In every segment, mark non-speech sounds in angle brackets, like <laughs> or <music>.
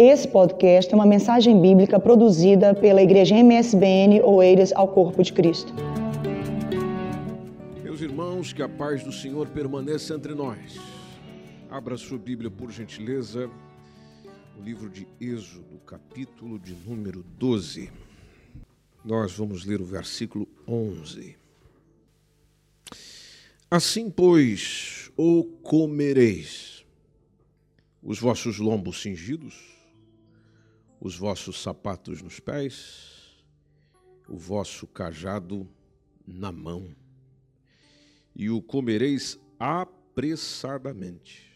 Esse podcast é uma mensagem bíblica produzida pela Igreja MSBN Oeiras ao Corpo de Cristo. Meus irmãos, que a paz do Senhor permaneça entre nós. Abra sua Bíblia, por gentileza, o livro de Êxodo, capítulo de número 12. Nós vamos ler o versículo 11. Assim, pois, o comereis, os vossos lombos cingidos, os vossos sapatos nos pés, o vosso cajado na mão, e o comereis apressadamente.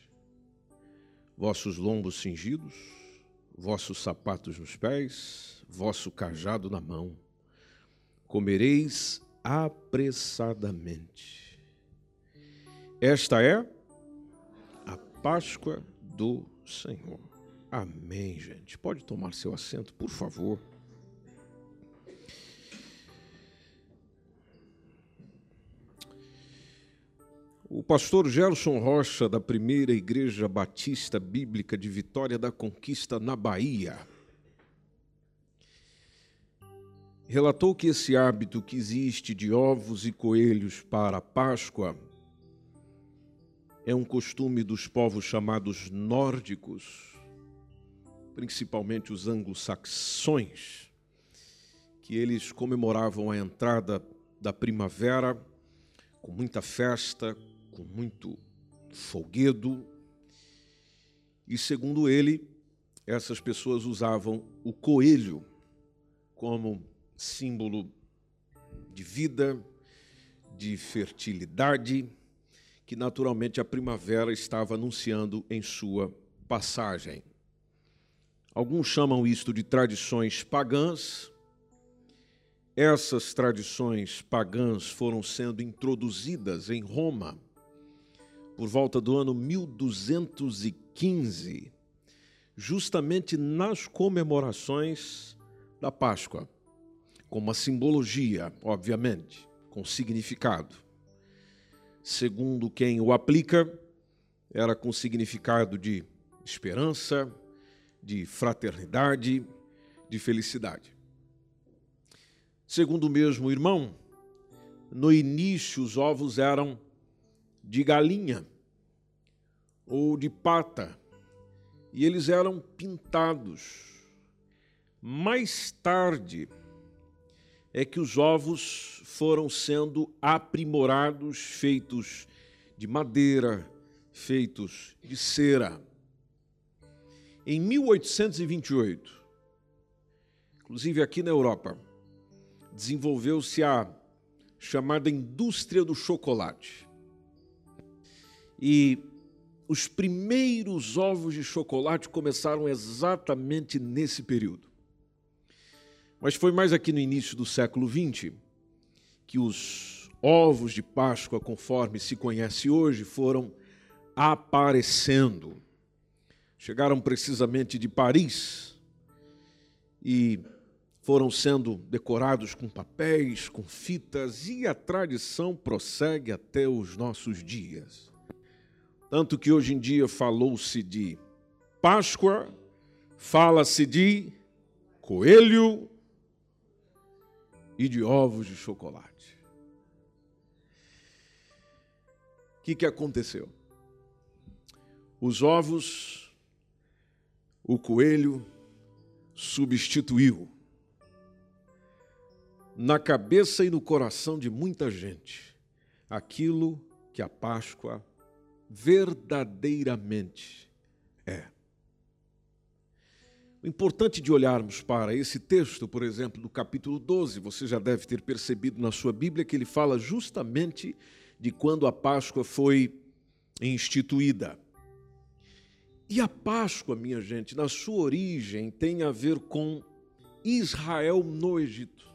Vossos lombos cingidos, vossos sapatos nos pés, vosso cajado na mão, comereis apressadamente. Esta é a Páscoa do Senhor. Amém, gente. Pode tomar seu assento, por favor. O pastor Gerson Rocha, da primeira Igreja Batista Bíblica de Vitória da Conquista, na Bahia, relatou que esse hábito que existe de ovos e coelhos para a Páscoa é um costume dos povos chamados nórdicos principalmente os anglo-saxões, que eles comemoravam a entrada da primavera com muita festa, com muito folguedo. E segundo ele, essas pessoas usavam o coelho como símbolo de vida, de fertilidade, que naturalmente a primavera estava anunciando em sua passagem. Alguns chamam isto de tradições pagãs. Essas tradições pagãs foram sendo introduzidas em Roma por volta do ano 1215, justamente nas comemorações da Páscoa, com uma simbologia, obviamente, com significado. Segundo quem o aplica, era com significado de esperança, de fraternidade, de felicidade. Segundo o mesmo irmão, no início os ovos eram de galinha ou de pata e eles eram pintados. Mais tarde é que os ovos foram sendo aprimorados, feitos de madeira, feitos de cera. Em 1828, inclusive aqui na Europa, desenvolveu-se a chamada indústria do chocolate. E os primeiros ovos de chocolate começaram exatamente nesse período. Mas foi mais aqui no início do século XX que os ovos de Páscoa, conforme se conhece hoje, foram aparecendo chegaram precisamente de Paris e foram sendo decorados com papéis, com fitas, e a tradição prossegue até os nossos dias. Tanto que hoje em dia falou-se de Páscoa, fala-se de coelho e de ovos de chocolate. O que, que aconteceu? Os ovos o coelho substituiu. Na cabeça e no coração de muita gente, aquilo que a Páscoa verdadeiramente é. O importante de olharmos para esse texto, por exemplo, do capítulo 12, você já deve ter percebido na sua Bíblia que ele fala justamente de quando a Páscoa foi instituída. E a Páscoa, minha gente, na sua origem, tem a ver com Israel no Egito.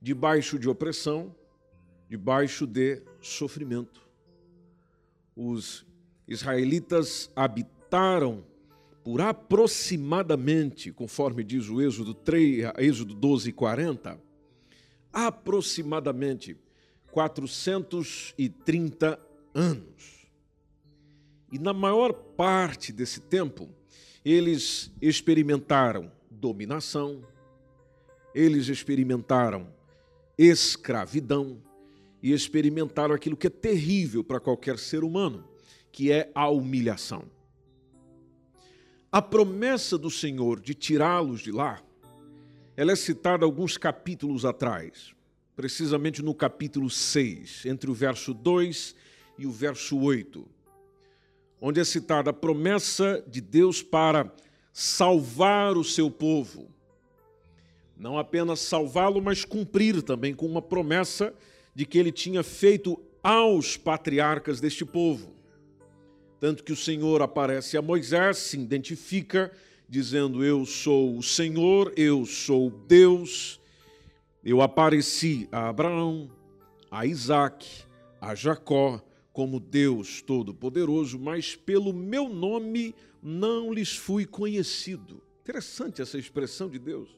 Debaixo de opressão, debaixo de sofrimento. Os israelitas habitaram por aproximadamente, conforme diz o Êxodo, 3, Êxodo 12, 40, aproximadamente 430 anos. E na maior parte desse tempo, eles experimentaram dominação, eles experimentaram escravidão e experimentaram aquilo que é terrível para qualquer ser humano, que é a humilhação. A promessa do Senhor de tirá-los de lá, ela é citada alguns capítulos atrás, precisamente no capítulo 6, entre o verso 2 e o verso 8, onde é citada a promessa de Deus para salvar o seu povo. Não apenas salvá-lo, mas cumprir também com uma promessa de que ele tinha feito aos patriarcas deste povo. Tanto que o Senhor aparece a Moisés, se identifica, dizendo: Eu sou o Senhor, eu sou Deus. Eu apareci a Abraão, a Isaac, a Jacó, como Deus Todo-Poderoso, mas pelo meu nome não lhes fui conhecido. Interessante essa expressão de Deus.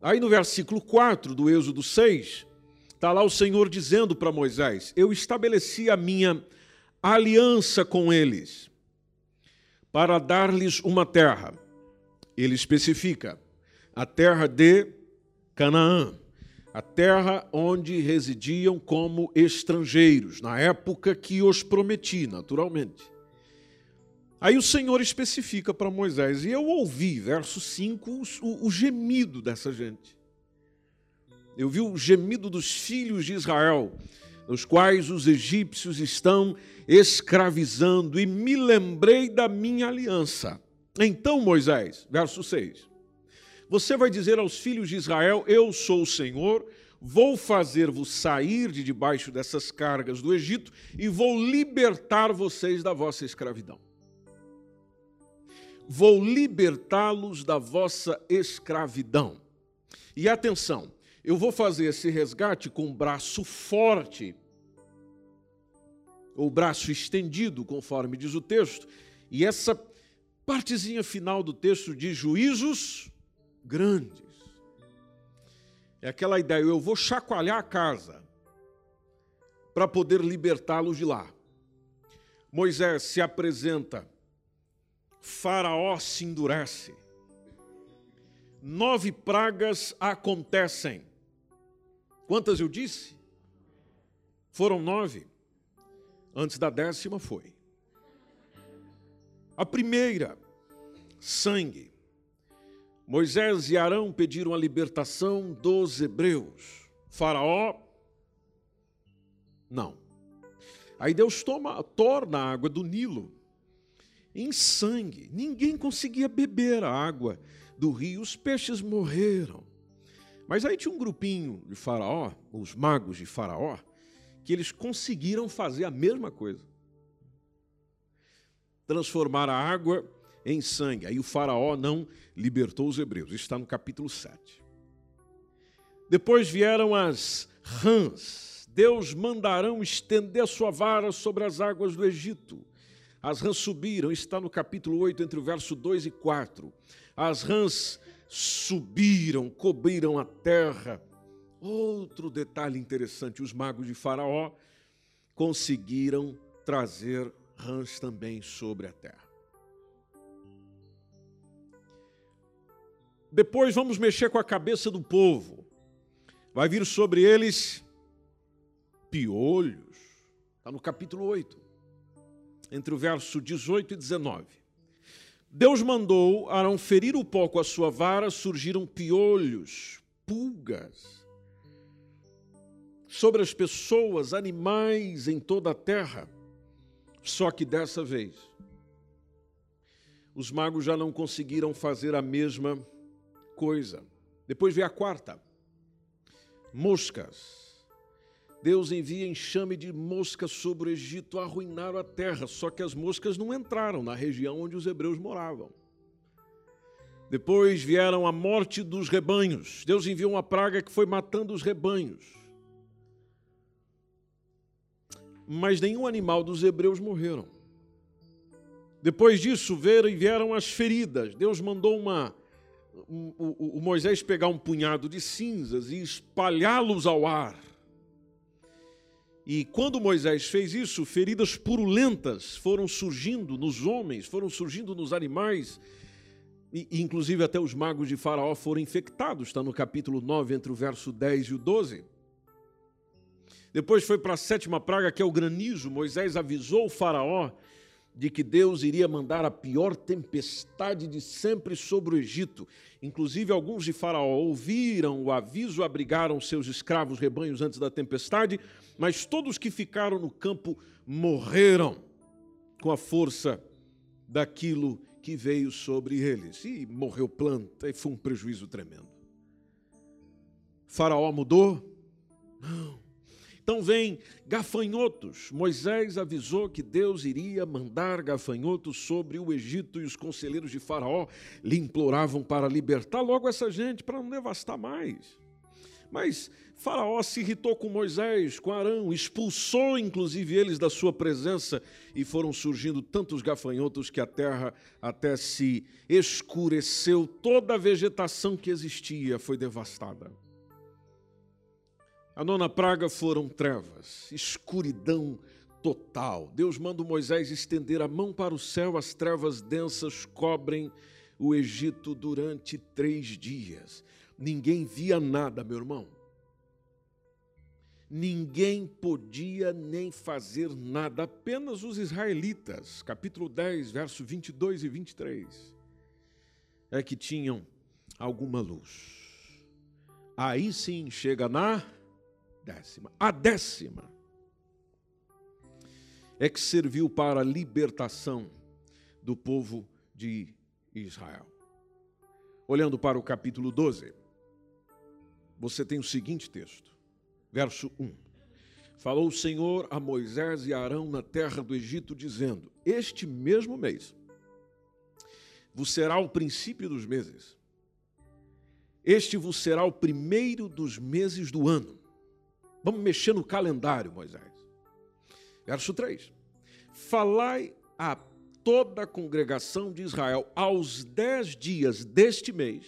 Aí no versículo 4 do Êxodo 6, está lá o Senhor dizendo para Moisés: Eu estabeleci a minha aliança com eles, para dar-lhes uma terra. Ele especifica a terra de Canaã, a terra onde residiam como estrangeiros, na época que os prometi, naturalmente. Aí o Senhor especifica para Moisés, e eu ouvi, verso 5, o, o gemido dessa gente. Eu vi o gemido dos filhos de Israel, os quais os egípcios estão escravizando, e me lembrei da minha aliança. Então, Moisés, verso 6, você vai dizer aos filhos de Israel: Eu sou o Senhor, vou fazer-vos sair de debaixo dessas cargas do Egito e vou libertar vocês da vossa escravidão. Vou libertá-los da vossa escravidão. E atenção, eu vou fazer esse resgate com o braço forte ou braço estendido, conforme diz o texto, e essa partezinha final do texto de juízos grandes. É aquela ideia, eu vou chacoalhar a casa para poder libertá-los de lá. Moisés se apresenta, Faraó se endurece, nove pragas acontecem. Quantas eu disse? Foram nove. Antes da décima foi. A primeira, sangue. Moisés e Arão pediram a libertação dos hebreus. Faraó, não. Aí Deus toma, torna a água do Nilo em sangue. Ninguém conseguia beber a água do rio, os peixes morreram. Mas aí tinha um grupinho de Faraó, os magos de Faraó, que eles conseguiram fazer a mesma coisa. Transformar a água em sangue. Aí o Faraó não libertou os hebreus. Isso está no capítulo 7. Depois vieram as rãs. Deus mandarão estender sua vara sobre as águas do Egito. As rãs subiram, está no capítulo 8, entre o verso 2 e 4. As rãs subiram, cobriram a terra. Outro detalhe interessante: os magos de Faraó conseguiram trazer rãs também sobre a terra. Depois vamos mexer com a cabeça do povo. Vai vir sobre eles piolhos. Está no capítulo 8, entre o verso 18 e 19. Deus mandou Arão ferir o pó com a sua vara, surgiram piolhos, pulgas, sobre as pessoas, animais em toda a terra. Só que dessa vez, os magos já não conseguiram fazer a mesma coisa. Depois vem a quarta: moscas. Deus envia enxame de moscas sobre o Egito, arruinaram a terra, só que as moscas não entraram na região onde os hebreus moravam. Depois vieram a morte dos rebanhos. Deus enviou uma praga que foi matando os rebanhos. Mas nenhum animal dos hebreus morreram. Depois disso vieram as feridas. Deus mandou uma o, o, o Moisés pegar um punhado de cinzas e espalhá-los ao ar. E quando Moisés fez isso, feridas purulentas foram surgindo nos homens, foram surgindo nos animais, e, inclusive até os magos de Faraó foram infectados, está no capítulo 9, entre o verso 10 e o 12. Depois foi para a sétima praga, que é o granizo. Moisés avisou o Faraó de que Deus iria mandar a pior tempestade de sempre sobre o Egito. Inclusive, alguns de Faraó ouviram o aviso, abrigaram seus escravos rebanhos antes da tempestade, mas todos que ficaram no campo morreram com a força daquilo que veio sobre eles. E morreu planta, e foi um prejuízo tremendo. Faraó mudou? Não. Então vem gafanhotos. Moisés avisou que Deus iria mandar gafanhotos sobre o Egito e os conselheiros de Faraó lhe imploravam para libertar logo essa gente, para não devastar mais. Mas Faraó se irritou com Moisés, com Arão, expulsou inclusive eles da sua presença e foram surgindo tantos gafanhotos que a terra até se escureceu, toda a vegetação que existia foi devastada. A nona praga foram trevas, escuridão total. Deus manda Moisés estender a mão para o céu, as trevas densas cobrem o Egito durante três dias. Ninguém via nada, meu irmão. Ninguém podia nem fazer nada, apenas os israelitas, capítulo 10, verso 22 e 23, é que tinham alguma luz. Aí sim chega na décima. A décima é que serviu para a libertação do povo de Israel. Olhando para o capítulo 12, você tem o seguinte texto, verso 1. Falou o Senhor a Moisés e Arão na terra do Egito, dizendo: Este mesmo mês vos será o princípio dos meses. Este vos será o primeiro dos meses do ano. Vamos mexer no calendário, Moisés. Verso 3: Falai a toda a congregação de Israel aos dez dias deste mês,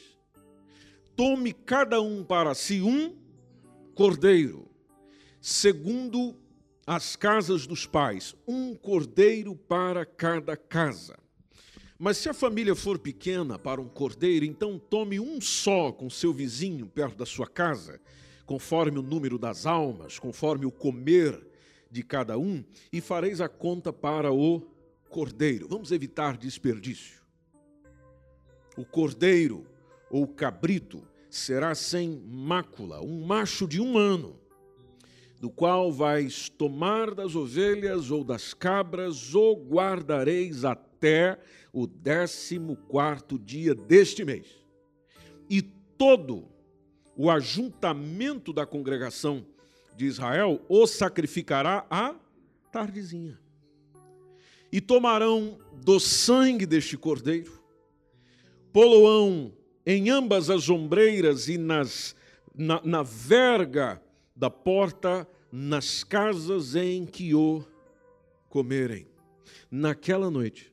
tome cada um para si um cordeiro, segundo as casas dos pais, um cordeiro para cada casa. Mas se a família for pequena para um cordeiro, então tome um só com seu vizinho perto da sua casa conforme o número das almas, conforme o comer de cada um, e fareis a conta para o cordeiro. Vamos evitar desperdício. O cordeiro ou cabrito será sem mácula, um macho de um ano, do qual vais tomar das ovelhas ou das cabras, ou guardareis até o décimo quarto dia deste mês. E todo o ajuntamento da congregação de Israel o sacrificará à tardezinha. E tomarão do sangue deste cordeiro, poloão em ambas as ombreiras e nas, na, na verga da porta, nas casas em que o comerem. Naquela noite,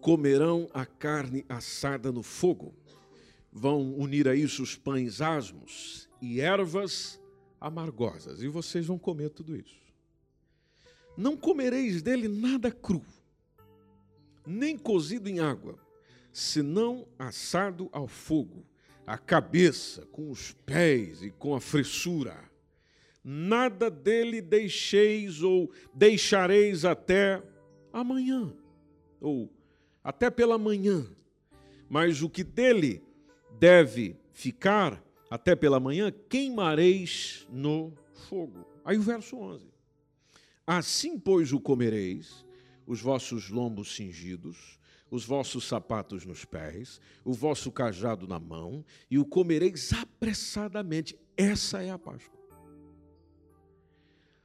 comerão a carne assada no fogo vão unir a isso os pães asmos e ervas amargosas, e vocês vão comer tudo isso. Não comereis dele nada cru, nem cozido em água, senão assado ao fogo, a cabeça, com os pés e com a fressura. Nada dele deixeis ou deixareis até amanhã, ou até pela manhã, mas o que dele deve ficar até pela manhã, queimareis no fogo. Aí o verso 11. Assim, pois, o comereis, os vossos lombos cingidos, os vossos sapatos nos pés, o vosso cajado na mão, e o comereis apressadamente. Essa é a Páscoa.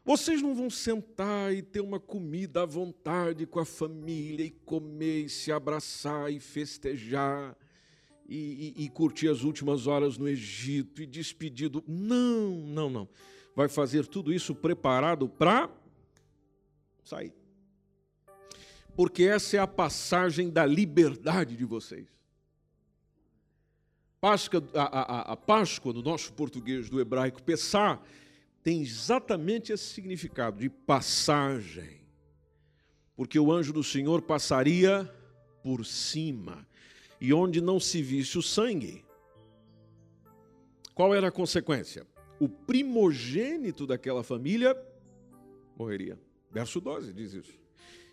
Vocês não vão sentar e ter uma comida à vontade com a família e comer e se abraçar e festejar e, e, e curtir as últimas horas no Egito e despedido. Não, não, não. Vai fazer tudo isso preparado para sair. Porque essa é a passagem da liberdade de vocês. Páscoa, a, a, a Páscoa, no nosso português do hebraico, Pessá, tem exatamente esse significado de passagem. Porque o anjo do Senhor passaria por cima, e onde não se visse o sangue. Qual era a consequência? O primogênito daquela família morreria. Verso 12 diz isso.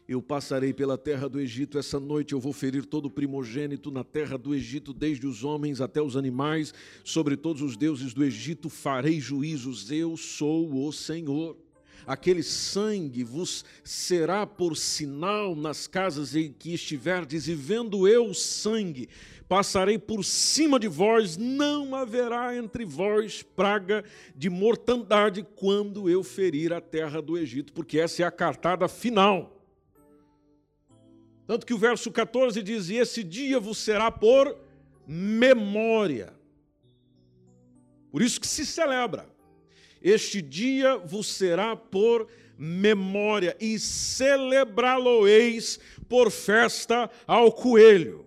Eu passarei pela terra do Egito, essa noite eu vou ferir todo o primogênito na terra do Egito, desde os homens até os animais, sobre todos os deuses do Egito farei juízos, eu sou o Senhor. Aquele sangue vos será por sinal nas casas em que estiverdes, e vendo eu o sangue, passarei por cima de vós, não haverá entre vós praga de mortandade quando eu ferir a terra do Egito, porque essa é a cartada final. Tanto que o verso 14 diz: E esse dia vos será por memória. Por isso que se celebra. Este dia vos será por memória, e celebrá-lo-eis por festa ao coelho.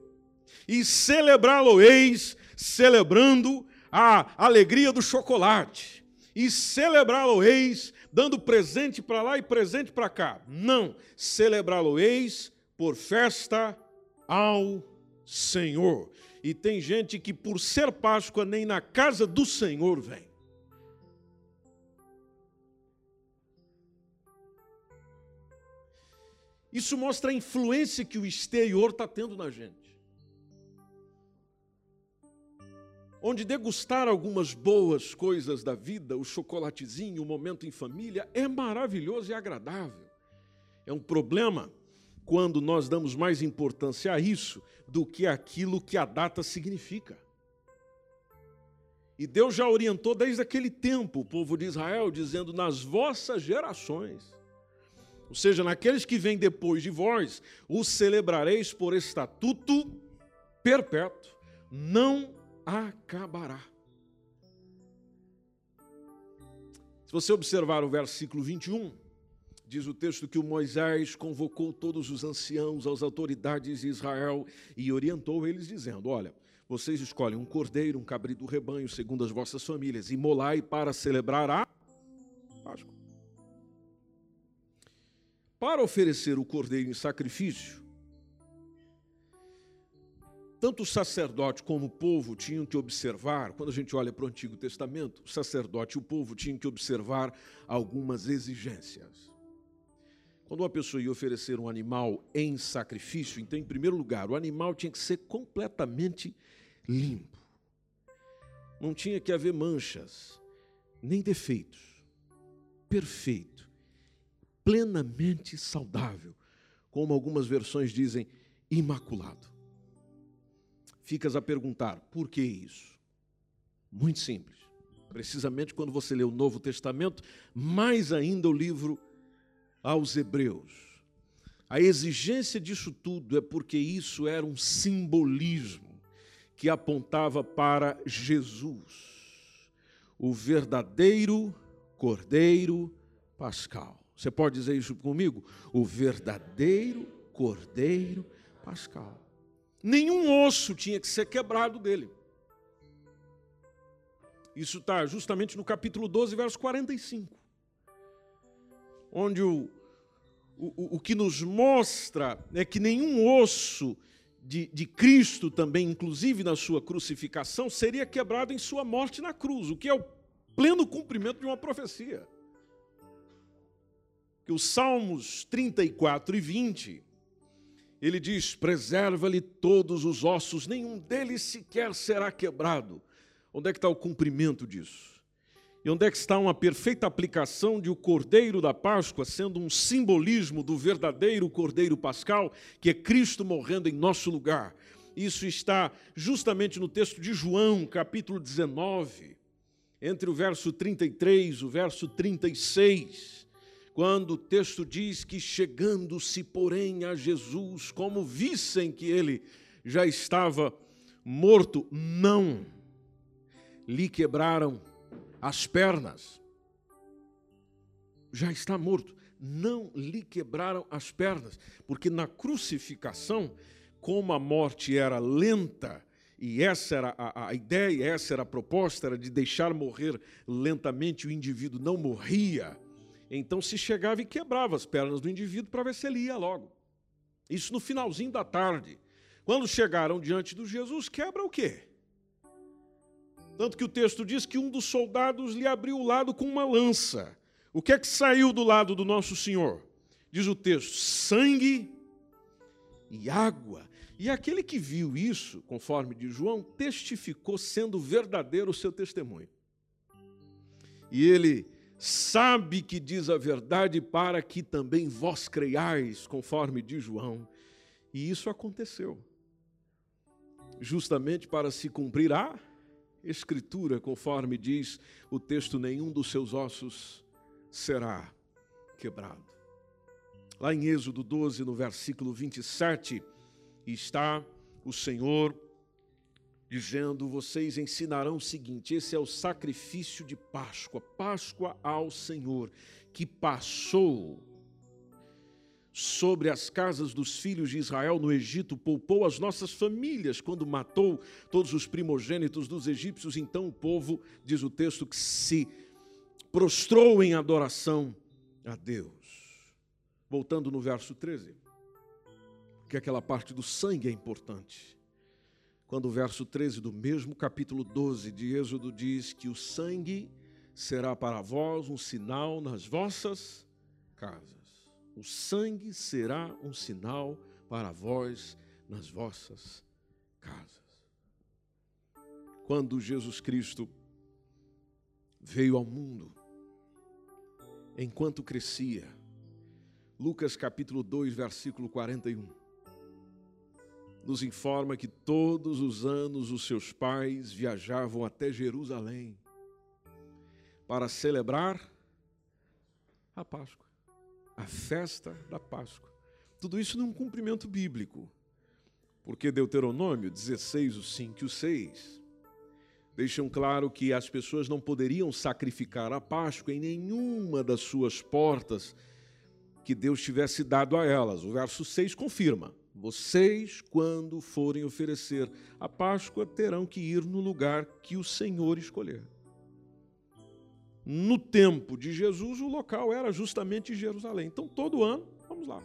E celebrá-lo-eis celebrando a alegria do chocolate. E celebrá-lo-eis dando presente para lá e presente para cá. Não, celebrá-lo-eis por festa ao Senhor. E tem gente que, por ser Páscoa, nem na casa do Senhor vem. Isso mostra a influência que o exterior está tendo na gente. Onde degustar algumas boas coisas da vida, o chocolatezinho, o momento em família, é maravilhoso e agradável. É um problema quando nós damos mais importância a isso do que aquilo que a data significa. E Deus já orientou desde aquele tempo o povo de Israel, dizendo: nas vossas gerações, ou seja, naqueles que vêm depois de vós, o celebrareis por estatuto perpétuo, não acabará. Se você observar o versículo 21, Diz o texto que o Moisés convocou todos os anciãos, as autoridades de Israel e orientou eles, dizendo: Olha, vocês escolhem um cordeiro, um cabrito do rebanho, segundo as vossas famílias, e molai para celebrar a Para oferecer o cordeiro em sacrifício, tanto o sacerdote como o povo tinham que observar, quando a gente olha para o Antigo Testamento, o sacerdote e o povo tinham que observar algumas exigências. Quando uma pessoa ia oferecer um animal em sacrifício, então, em primeiro lugar, o animal tinha que ser completamente limpo. Não tinha que haver manchas, nem defeitos. Perfeito, plenamente saudável, como algumas versões dizem, imaculado. Ficas a perguntar, por que isso? Muito simples. Precisamente quando você lê o Novo Testamento, mais ainda o livro aos Hebreus. A exigência disso tudo é porque isso era um simbolismo que apontava para Jesus, o verdadeiro Cordeiro Pascal. Você pode dizer isso comigo? O verdadeiro Cordeiro Pascal. Nenhum osso tinha que ser quebrado dele. Isso está justamente no capítulo 12, verso 45 onde o, o, o que nos mostra é que nenhum osso de, de Cristo também, inclusive na sua crucificação, seria quebrado em sua morte na cruz, o que é o pleno cumprimento de uma profecia. Que os Salmos 34 e 20, ele diz: Preserva-lhe todos os ossos, nenhum deles sequer será quebrado. Onde é que está o cumprimento disso? E onde é que está uma perfeita aplicação de o Cordeiro da Páscoa sendo um simbolismo do verdadeiro Cordeiro Pascal, que é Cristo morrendo em nosso lugar? Isso está justamente no texto de João, capítulo 19, entre o verso 33 e o verso 36, quando o texto diz que chegando-se, porém, a Jesus, como vissem que ele já estava morto, não lhe quebraram as pernas. Já está morto. Não lhe quebraram as pernas, porque na crucificação, como a morte era lenta e essa era a, a, ideia, essa era a proposta, era de deixar morrer lentamente, o indivíduo não morria. Então se chegava e quebrava as pernas do indivíduo para ver se ele ia logo. Isso no finalzinho da tarde. Quando chegaram diante de Jesus, quebra o quê? Tanto que o texto diz que um dos soldados lhe abriu o lado com uma lança. O que é que saiu do lado do nosso Senhor? Diz o texto: sangue e água. E aquele que viu isso, conforme de João, testificou sendo verdadeiro o seu testemunho. E ele sabe que diz a verdade para que também vós creiais, conforme de João. E isso aconteceu. Justamente para se cumprir a Escritura, conforme diz o texto: nenhum dos seus ossos será quebrado. Lá em Êxodo 12, no versículo 27, está o Senhor dizendo: Vocês ensinarão o seguinte: esse é o sacrifício de Páscoa, Páscoa ao Senhor, que passou sobre as casas dos filhos de Israel no Egito, poupou as nossas famílias quando matou todos os primogênitos dos egípcios. Então o povo, diz o texto, que se prostrou em adoração a Deus. Voltando no verso 13, porque aquela parte do sangue é importante. Quando o verso 13 do mesmo capítulo 12 de Êxodo diz que o sangue será para vós um sinal nas vossas casas o sangue será um sinal para vós nas vossas casas. Quando Jesus Cristo veio ao mundo, enquanto crescia, Lucas capítulo 2, versículo 41, nos informa que todos os anos os seus pais viajavam até Jerusalém para celebrar a Páscoa a festa da Páscoa. Tudo isso num cumprimento bíblico, porque Deuteronômio 16, o 5 e o 6 deixam claro que as pessoas não poderiam sacrificar a Páscoa em nenhuma das suas portas que Deus tivesse dado a elas. O verso 6 confirma: vocês, quando forem oferecer a Páscoa, terão que ir no lugar que o Senhor escolher. No tempo de Jesus, o local era justamente Jerusalém. Então, todo ano, vamos lá.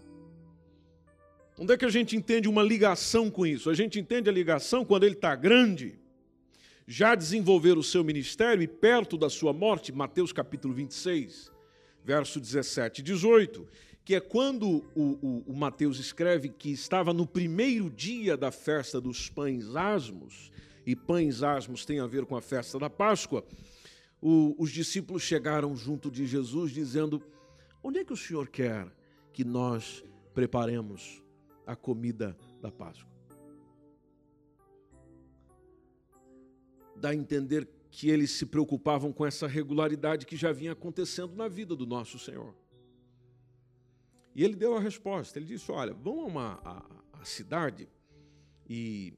Onde é que a gente entende uma ligação com isso? A gente entende a ligação quando ele está grande, já desenvolver o seu ministério e perto da sua morte, Mateus capítulo 26, verso 17 e 18, que é quando o, o, o Mateus escreve que estava no primeiro dia da festa dos pães asmos, e pães asmos tem a ver com a festa da Páscoa, o, os discípulos chegaram junto de Jesus dizendo: Onde é que o Senhor quer que nós preparemos a comida da Páscoa? Dá a entender que eles se preocupavam com essa regularidade que já vinha acontecendo na vida do nosso Senhor. E ele deu a resposta. Ele disse: Olha, vão a uma a, a cidade e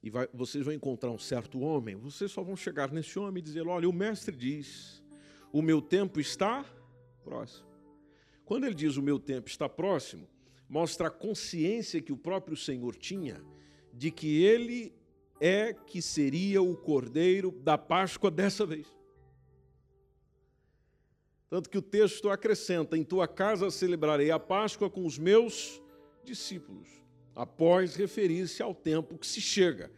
e vai, vocês vão encontrar um certo homem, vocês só vão chegar nesse homem e dizer: Olha, o mestre diz, o meu tempo está próximo. Quando ele diz o meu tempo está próximo, mostra a consciência que o próprio Senhor tinha de que ele é que seria o cordeiro da Páscoa dessa vez. Tanto que o texto acrescenta: Em tua casa celebrarei a Páscoa com os meus discípulos após referir-se ao tempo que se chega.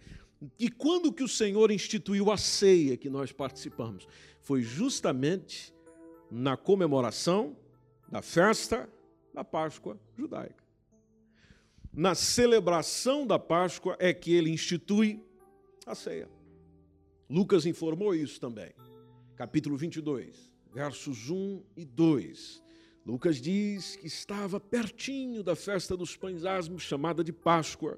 E quando que o Senhor instituiu a ceia que nós participamos? Foi justamente na comemoração da festa da Páscoa judaica. Na celebração da Páscoa é que ele institui a ceia. Lucas informou isso também. Capítulo 22, versos 1 e 2. Lucas diz que estava pertinho da festa dos pães asmos, chamada de Páscoa,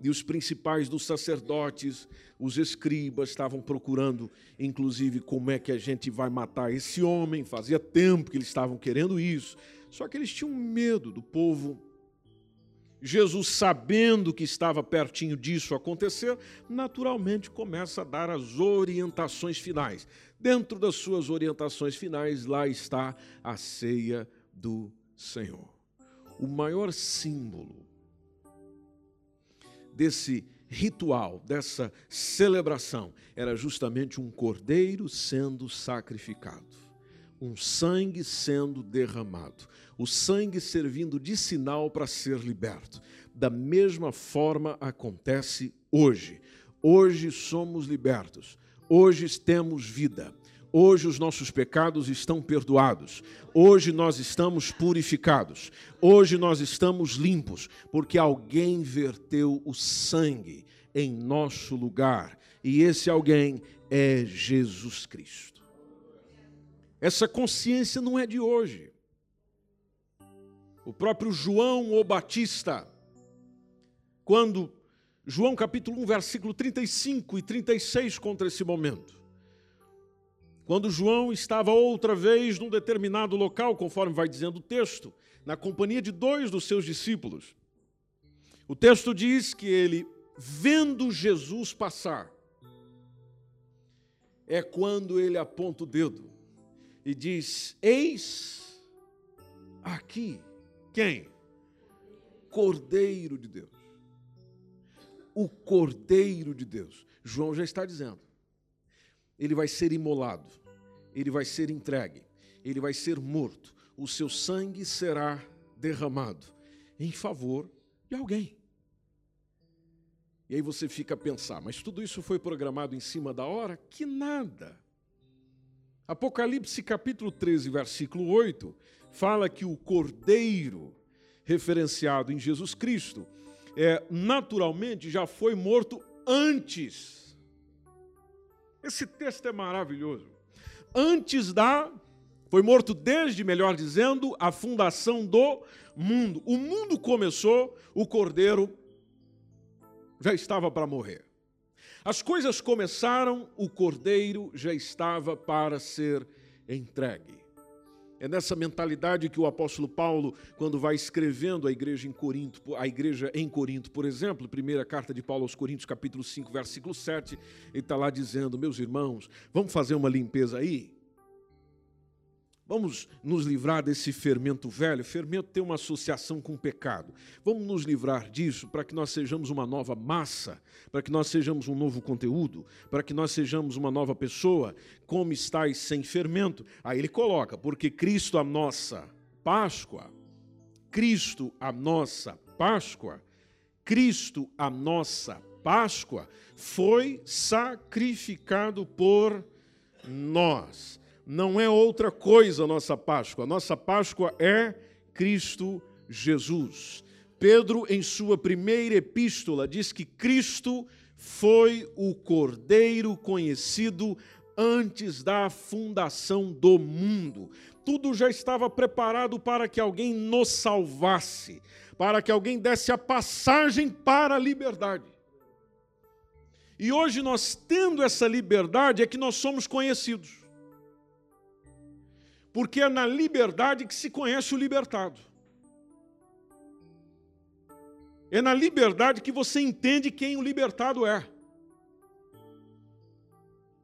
e os principais dos sacerdotes, os escribas, estavam procurando, inclusive, como é que a gente vai matar esse homem. Fazia tempo que eles estavam querendo isso, só que eles tinham medo do povo. Jesus, sabendo que estava pertinho disso acontecer, naturalmente começa a dar as orientações finais. Dentro das suas orientações finais, lá está a ceia do Senhor. O maior símbolo desse ritual, dessa celebração, era justamente um cordeiro sendo sacrificado, um sangue sendo derramado, o sangue servindo de sinal para ser liberto. Da mesma forma acontece hoje. Hoje somos libertos, hoje temos vida. Hoje os nossos pecados estão perdoados. Hoje nós estamos purificados. Hoje nós estamos limpos, porque alguém verteu o sangue em nosso lugar. E esse alguém é Jesus Cristo. Essa consciência não é de hoje. O próprio João o Batista, quando João capítulo 1, versículo 35 e 36 contra esse momento. Quando João estava outra vez num determinado local, conforme vai dizendo o texto, na companhia de dois dos seus discípulos. O texto diz que ele, vendo Jesus passar, é quando ele aponta o dedo e diz: Eis aqui quem? Cordeiro de Deus. O Cordeiro de Deus. João já está dizendo ele vai ser imolado, ele vai ser entregue, ele vai ser morto, o seu sangue será derramado em favor de alguém. E aí você fica a pensar, mas tudo isso foi programado em cima da hora? Que nada. Apocalipse capítulo 13, versículo 8, fala que o cordeiro referenciado em Jesus Cristo é naturalmente já foi morto antes esse texto é maravilhoso. Antes da. Foi morto desde, melhor dizendo, a fundação do mundo. O mundo começou, o cordeiro já estava para morrer. As coisas começaram, o cordeiro já estava para ser entregue. É nessa mentalidade que o apóstolo Paulo, quando vai escrevendo a igreja em Corinto, a igreja em Corinto, por exemplo, primeira carta de Paulo aos Coríntios, capítulo 5, versículo 7, ele está lá dizendo: Meus irmãos, vamos fazer uma limpeza aí? Vamos nos livrar desse fermento velho. Fermento tem uma associação com o pecado. Vamos nos livrar disso para que nós sejamos uma nova massa, para que nós sejamos um novo conteúdo, para que nós sejamos uma nova pessoa. Como estáis sem fermento? Aí ele coloca, porque Cristo a nossa Páscoa, Cristo a nossa Páscoa, Cristo a nossa Páscoa foi sacrificado por nós não é outra coisa a nossa Páscoa. A nossa Páscoa é Cristo Jesus. Pedro, em sua primeira epístola, diz que Cristo foi o Cordeiro conhecido antes da fundação do mundo. Tudo já estava preparado para que alguém nos salvasse, para que alguém desse a passagem para a liberdade. E hoje nós tendo essa liberdade é que nós somos conhecidos porque é na liberdade que se conhece o libertado. É na liberdade que você entende quem o libertado é.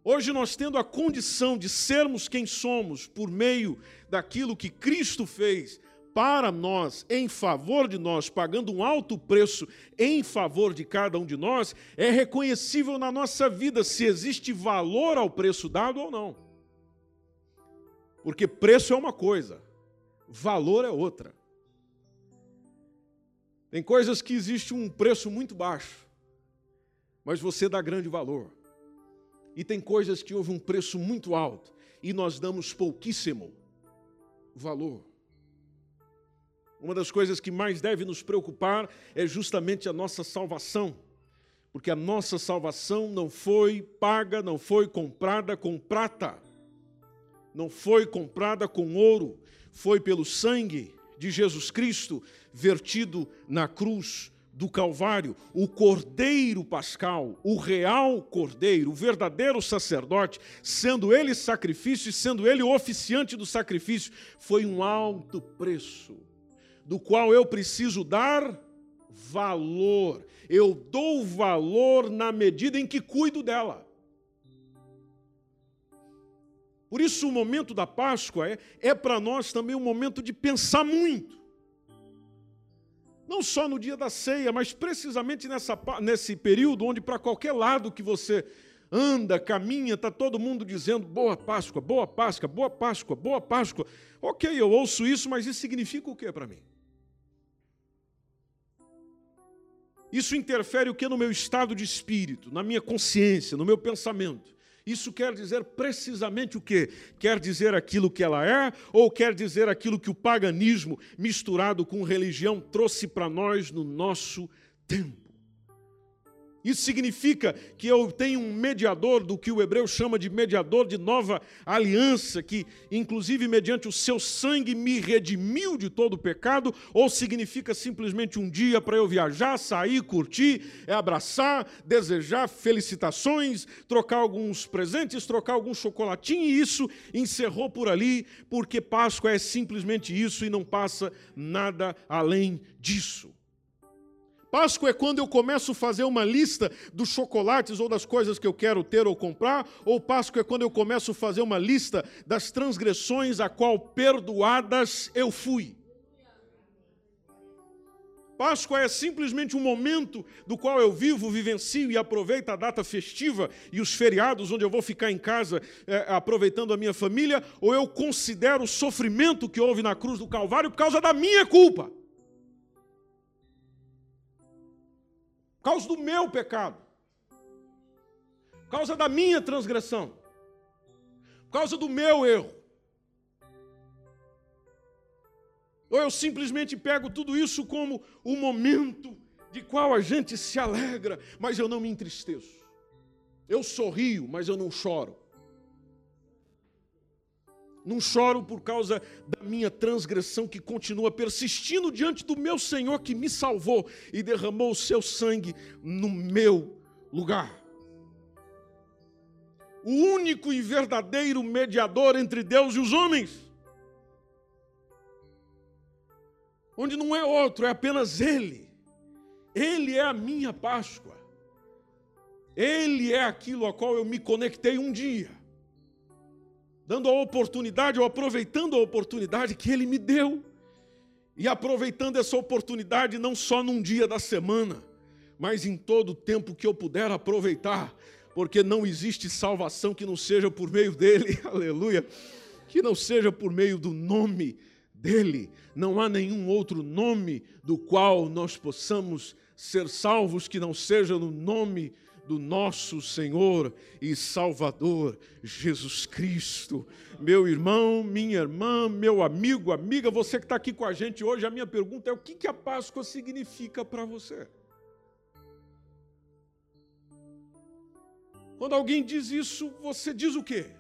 Hoje nós tendo a condição de sermos quem somos por meio daquilo que Cristo fez para nós, em favor de nós, pagando um alto preço em favor de cada um de nós, é reconhecível na nossa vida se existe valor ao preço dado ou não. Porque preço é uma coisa, valor é outra. Tem coisas que existe um preço muito baixo, mas você dá grande valor. E tem coisas que houve um preço muito alto e nós damos pouquíssimo valor. Uma das coisas que mais deve nos preocupar é justamente a nossa salvação, porque a nossa salvação não foi paga, não foi comprada com prata não foi comprada com ouro, foi pelo sangue de Jesus Cristo vertido na cruz do Calvário, o Cordeiro Pascal, o real Cordeiro, o verdadeiro sacerdote, sendo ele sacrifício e sendo ele o oficiante do sacrifício, foi um alto preço, do qual eu preciso dar valor. Eu dou valor na medida em que cuido dela. Por isso, o momento da Páscoa é, é para nós também um momento de pensar muito. Não só no dia da ceia, mas precisamente nessa, nesse período onde, para qualquer lado que você anda, caminha, está todo mundo dizendo boa Páscoa, boa Páscoa, boa Páscoa, boa Páscoa. Ok, eu ouço isso, mas isso significa o que para mim? Isso interfere o que no meu estado de espírito, na minha consciência, no meu pensamento. Isso quer dizer precisamente o que? Quer dizer aquilo que ela é ou quer dizer aquilo que o paganismo misturado com religião trouxe para nós no nosso tempo? Isso significa que eu tenho um mediador do que o hebreu chama de mediador de nova aliança, que inclusive mediante o seu sangue me redimiu de todo o pecado, ou significa simplesmente um dia para eu viajar, sair, curtir, é abraçar, desejar felicitações, trocar alguns presentes, trocar algum chocolatinho, e isso encerrou por ali, porque Páscoa é simplesmente isso e não passa nada além disso. Páscoa é quando eu começo a fazer uma lista dos chocolates ou das coisas que eu quero ter ou comprar, ou Páscoa é quando eu começo a fazer uma lista das transgressões a qual perdoadas eu fui. Páscoa é simplesmente um momento do qual eu vivo, vivencio e aproveito a data festiva e os feriados onde eu vou ficar em casa é, aproveitando a minha família, ou eu considero o sofrimento que houve na cruz do Calvário por causa da minha culpa. Por causa do meu pecado, por causa da minha transgressão, por causa do meu erro. Ou eu simplesmente pego tudo isso como o momento de qual a gente se alegra, mas eu não me entristeço. Eu sorrio, mas eu não choro. Não choro por causa da minha transgressão que continua persistindo diante do meu Senhor que me salvou e derramou o seu sangue no meu lugar. O único e verdadeiro mediador entre Deus e os homens. Onde não é outro, é apenas Ele. Ele é a minha Páscoa. Ele é aquilo a qual eu me conectei um dia dando a oportunidade ou aproveitando a oportunidade que Ele me deu. E aproveitando essa oportunidade não só num dia da semana, mas em todo o tempo que eu puder aproveitar, porque não existe salvação que não seja por meio dele, <laughs> aleluia, que não seja por meio do nome dele. Não há nenhum outro nome do qual nós possamos ser salvos que não seja no nome do nosso Senhor e Salvador Jesus Cristo. Meu irmão, minha irmã, meu amigo, amiga, você que está aqui com a gente hoje, a minha pergunta é: o que, que a Páscoa significa para você? Quando alguém diz isso, você diz o quê?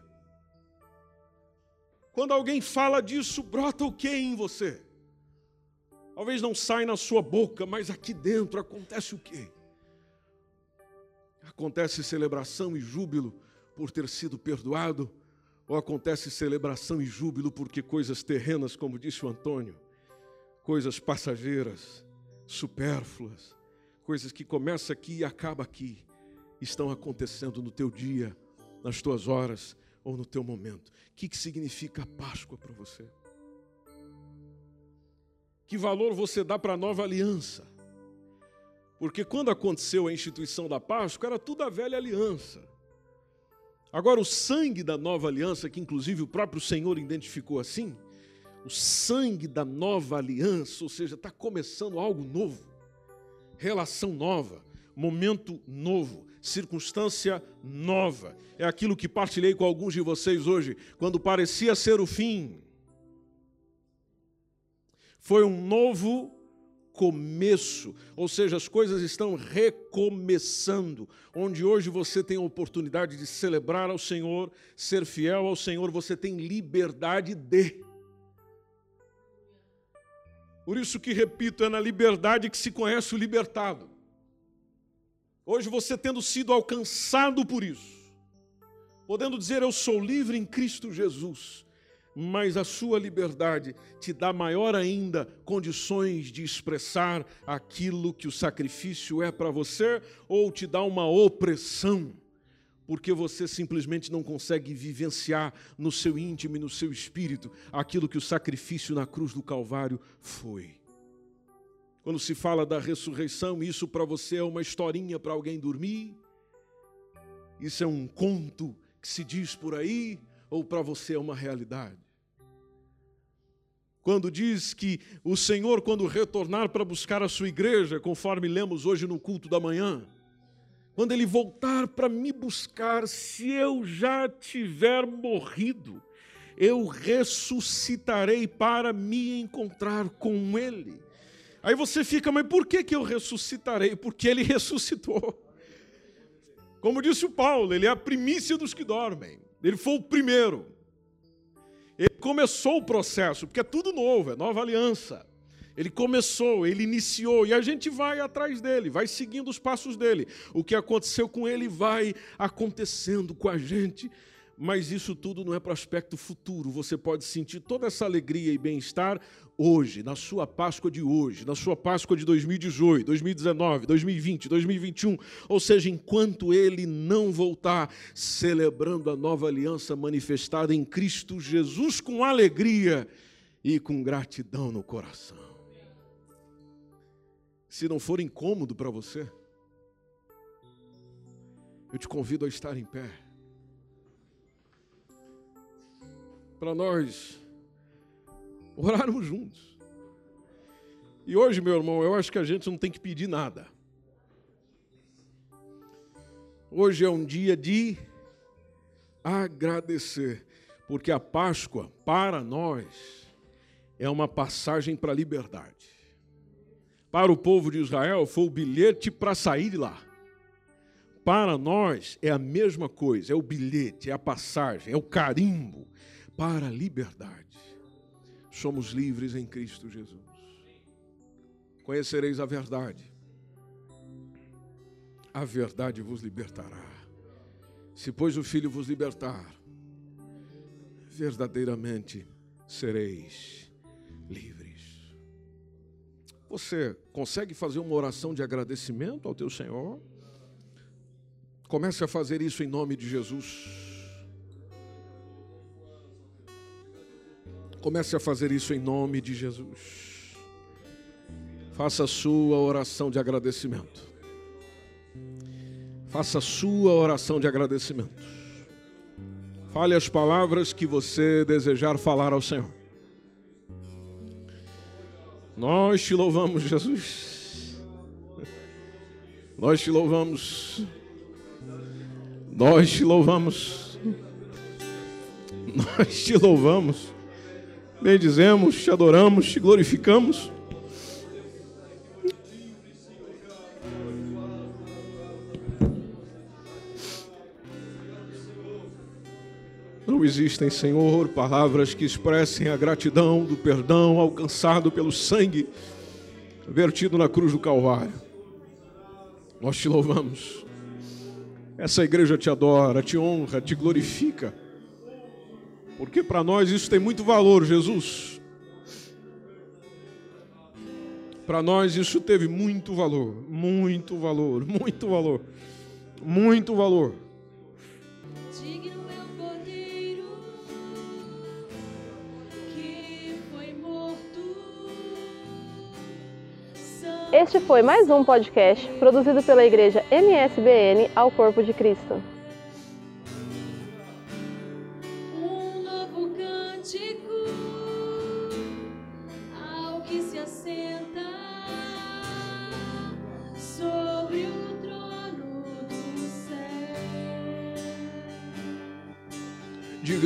Quando alguém fala disso, brota o que em você? Talvez não saia na sua boca, mas aqui dentro acontece o quê? Acontece celebração e júbilo por ter sido perdoado, ou acontece celebração e júbilo porque coisas terrenas, como disse o Antônio, coisas passageiras, supérfluas, coisas que começam aqui e acabam aqui, estão acontecendo no teu dia, nas tuas horas ou no teu momento. O que, que significa a Páscoa para você? Que valor você dá para a nova aliança? Porque quando aconteceu a instituição da Páscoa, era tudo a velha aliança. Agora, o sangue da nova aliança, que inclusive o próprio Senhor identificou assim, o sangue da nova aliança, ou seja, está começando algo novo, relação nova, momento novo, circunstância nova. É aquilo que partilhei com alguns de vocês hoje, quando parecia ser o fim. Foi um novo começo, ou seja, as coisas estão recomeçando. Onde hoje você tem a oportunidade de celebrar ao Senhor, ser fiel ao Senhor, você tem liberdade de. Por isso que repito, é na liberdade que se conhece o libertado. Hoje você tendo sido alcançado por isso, podendo dizer eu sou livre em Cristo Jesus, mas a sua liberdade te dá maior ainda condições de expressar aquilo que o sacrifício é para você, ou te dá uma opressão, porque você simplesmente não consegue vivenciar no seu íntimo e no seu espírito aquilo que o sacrifício na cruz do Calvário foi. Quando se fala da ressurreição, isso para você é uma historinha para alguém dormir? Isso é um conto que se diz por aí? Ou para você é uma realidade? Quando diz que o Senhor, quando retornar para buscar a sua igreja, conforme lemos hoje no culto da manhã, quando ele voltar para me buscar, se eu já tiver morrido, eu ressuscitarei para me encontrar com ele. Aí você fica, mas por que, que eu ressuscitarei? Porque ele <laughs> ressuscitou. Como disse o Paulo, ele é a primícia dos que dormem. Ele foi o primeiro. Ele começou o processo, porque é tudo novo, é nova aliança. Ele começou, ele iniciou, e a gente vai atrás dele, vai seguindo os passos dele. O que aconteceu com ele vai acontecendo com a gente mas isso tudo não é para o aspecto futuro. Você pode sentir toda essa alegria e bem-estar hoje, na sua Páscoa de hoje, na sua Páscoa de 2018, 2019, 2020, 2021. Ou seja, enquanto ele não voltar, celebrando a nova aliança manifestada em Cristo Jesus com alegria e com gratidão no coração. Se não for incômodo para você, eu te convido a estar em pé. Para nós orarmos juntos. E hoje, meu irmão, eu acho que a gente não tem que pedir nada. Hoje é um dia de agradecer, porque a Páscoa, para nós, é uma passagem para a liberdade. Para o povo de Israel, foi o bilhete para sair de lá. Para nós, é a mesma coisa, é o bilhete, é a passagem, é o carimbo, para a liberdade. Somos livres em Cristo Jesus. Conhecereis a verdade. A verdade vos libertará. Se, pois, o Filho vos libertar, verdadeiramente sereis livres. Você consegue fazer uma oração de agradecimento ao teu Senhor? Comece a fazer isso em nome de Jesus. Comece a fazer isso em nome de Jesus. Faça a sua oração de agradecimento. Faça a sua oração de agradecimento. Fale as palavras que você desejar falar ao Senhor. Nós te louvamos, Jesus. Nós te louvamos. Nós te louvamos. Nós te louvamos bendizemos, te adoramos, te glorificamos. Não existem, Senhor, palavras que expressem a gratidão do perdão alcançado pelo sangue vertido na cruz do Calvário. Nós te louvamos. Essa igreja te adora, te honra, te glorifica. Porque para nós isso tem muito valor, Jesus. Para nós isso teve muito valor, muito valor, muito valor, muito valor. Este foi mais um podcast produzido pela Igreja MSBN ao Corpo de Cristo.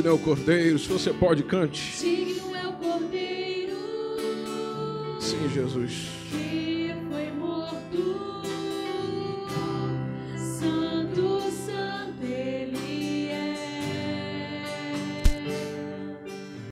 Digno é o Cordeiro, se você pode, cante. Digno é o Cordeiro. Sim, Jesus.